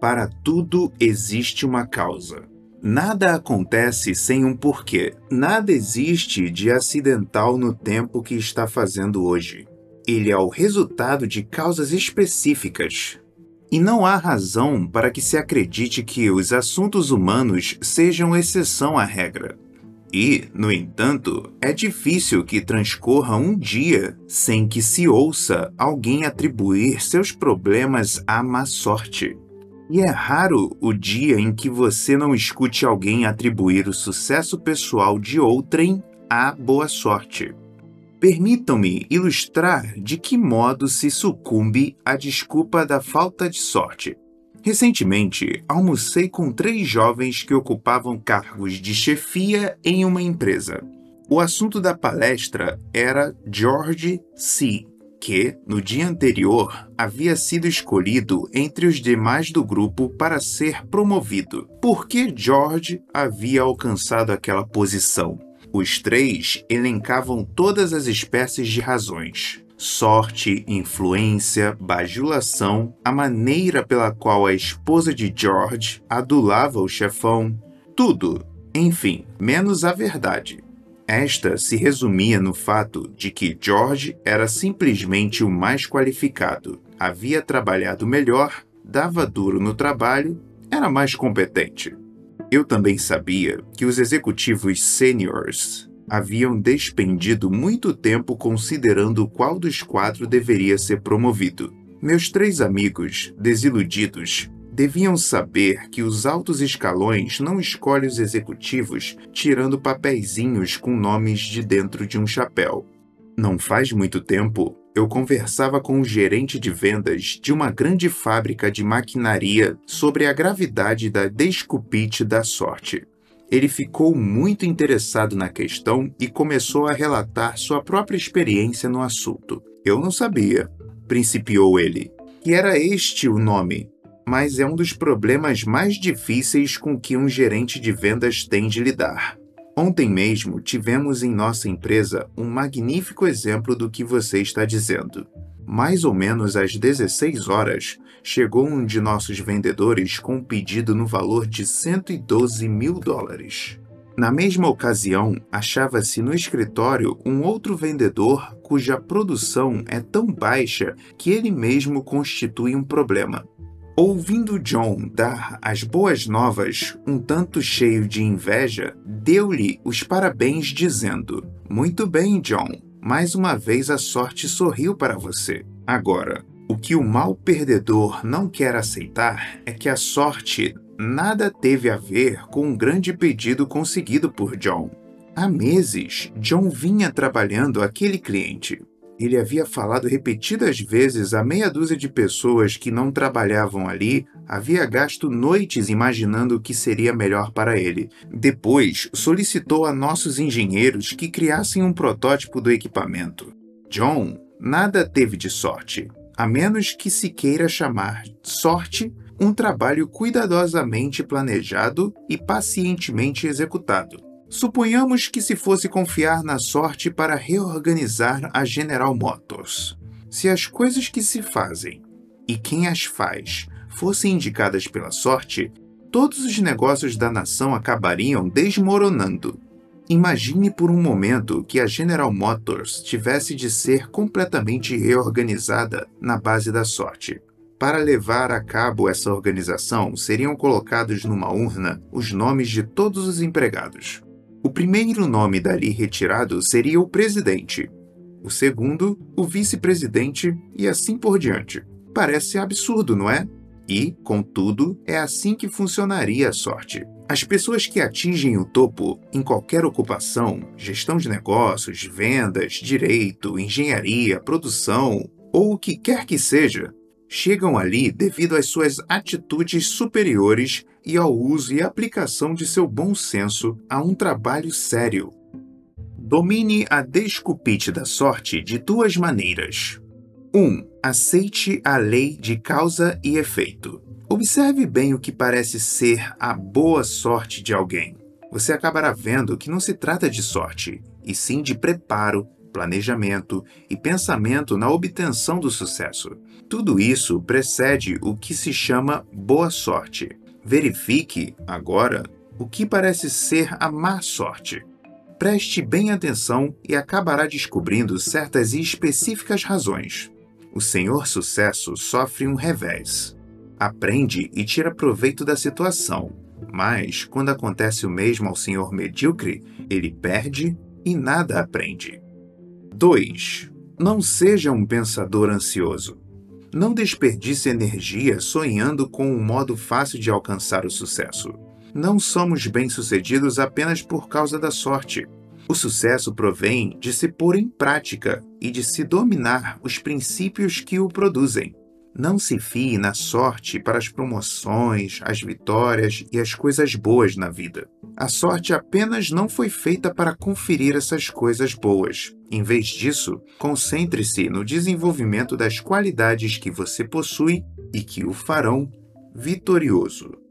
S1: Para tudo existe uma causa. Nada acontece sem um porquê. Nada existe de acidental no tempo que está fazendo hoje. Ele é o resultado de causas específicas. E não há razão para que se acredite que os assuntos humanos sejam exceção à regra. E, no entanto, é difícil que transcorra um dia sem que se ouça alguém atribuir seus problemas à má sorte. E é raro o dia em que você não escute alguém atribuir o sucesso pessoal de outrem à boa sorte. Permitam-me ilustrar de que modo se sucumbe à desculpa da falta de sorte. Recentemente, almocei com três jovens que ocupavam cargos de chefia em uma empresa. O assunto da palestra era George C., que, no dia anterior, havia sido escolhido entre os demais do grupo para ser promovido. Por que George havia alcançado aquela posição? Os três elencavam todas as espécies de razões. Sorte, influência, bajulação, a maneira pela qual a esposa de George adulava o chefão, tudo, enfim, menos a verdade. Esta se resumia no fato de que George era simplesmente o mais qualificado, havia trabalhado melhor, dava duro no trabalho, era mais competente. Eu também sabia que os executivos seniors haviam despendido muito tempo considerando qual dos quatro deveria ser promovido. Meus três amigos, desiludidos, deviam saber que os altos escalões não escolhem os executivos tirando papeizinhos com nomes de dentro de um chapéu. Não faz muito tempo, eu conversava com o gerente de vendas de uma grande fábrica de maquinaria sobre a gravidade da desculpite da sorte. Ele ficou muito interessado na questão e começou a relatar sua própria experiência no assunto. Eu não sabia, principiou ele, que era este o nome mas é um dos problemas mais difíceis com que um gerente de vendas tem de lidar. Ontem mesmo tivemos em nossa empresa um magnífico exemplo do que você está dizendo. Mais ou menos às 16 horas, chegou um de nossos vendedores com um pedido no valor de 112 mil dólares. Na mesma ocasião, achava-se no escritório um outro vendedor cuja produção é tão baixa que ele mesmo constitui um problema. Ouvindo John dar as boas novas, um tanto cheio de inveja, deu-lhe os parabéns, dizendo: Muito bem, John, mais uma vez a sorte sorriu para você. Agora, o que o mal perdedor não quer aceitar é que a sorte nada teve a ver com um grande pedido conseguido por John. Há meses, John vinha trabalhando aquele cliente. Ele havia falado repetidas vezes a meia dúzia de pessoas que não trabalhavam ali, havia gasto noites imaginando o que seria melhor para ele. Depois, solicitou a nossos engenheiros que criassem um protótipo do equipamento. John nada teve de sorte, a menos que se queira chamar sorte um trabalho cuidadosamente planejado e pacientemente executado. Suponhamos que se fosse confiar na sorte para reorganizar a General Motors. Se as coisas que se fazem e quem as faz fossem indicadas pela sorte, todos os negócios da nação acabariam desmoronando. Imagine por um momento que a General Motors tivesse de ser completamente reorganizada na base da sorte. Para levar a cabo essa organização, seriam colocados numa urna os nomes de todos os empregados. O primeiro nome dali retirado seria o presidente, o segundo, o vice-presidente e assim por diante. Parece absurdo, não é? E, contudo, é assim que funcionaria a sorte. As pessoas que atingem o topo em qualquer ocupação, gestão de negócios, vendas, direito, engenharia, produção ou o que quer que seja, chegam ali devido às suas atitudes superiores e ao uso e aplicação de seu bom senso a um trabalho sério. Domine a desculpite da sorte de duas maneiras. 1. Aceite a lei de causa e efeito. Observe bem o que parece ser a boa sorte de alguém. Você acabará vendo que não se trata de sorte, e sim de preparo, planejamento e pensamento na obtenção do sucesso. Tudo isso precede o que se chama boa sorte. Verifique, agora, o que parece ser a má sorte. Preste bem atenção e acabará descobrindo certas e específicas razões. O senhor sucesso sofre um revés. Aprende e tira proveito da situação, mas quando acontece o mesmo ao senhor medíocre, ele perde e nada aprende. 2. Não seja um pensador ansioso. Não desperdice energia sonhando com um modo fácil de alcançar o sucesso não somos bem-sucedidos apenas por causa da sorte. O sucesso provém de se pôr em prática e de se dominar os princípios que o produzem. Não se fie na sorte para as promoções, as vitórias e as coisas boas na vida. A sorte apenas não foi feita para conferir essas coisas boas. Em vez disso, concentre-se no desenvolvimento das qualidades que você possui e que o farão vitorioso.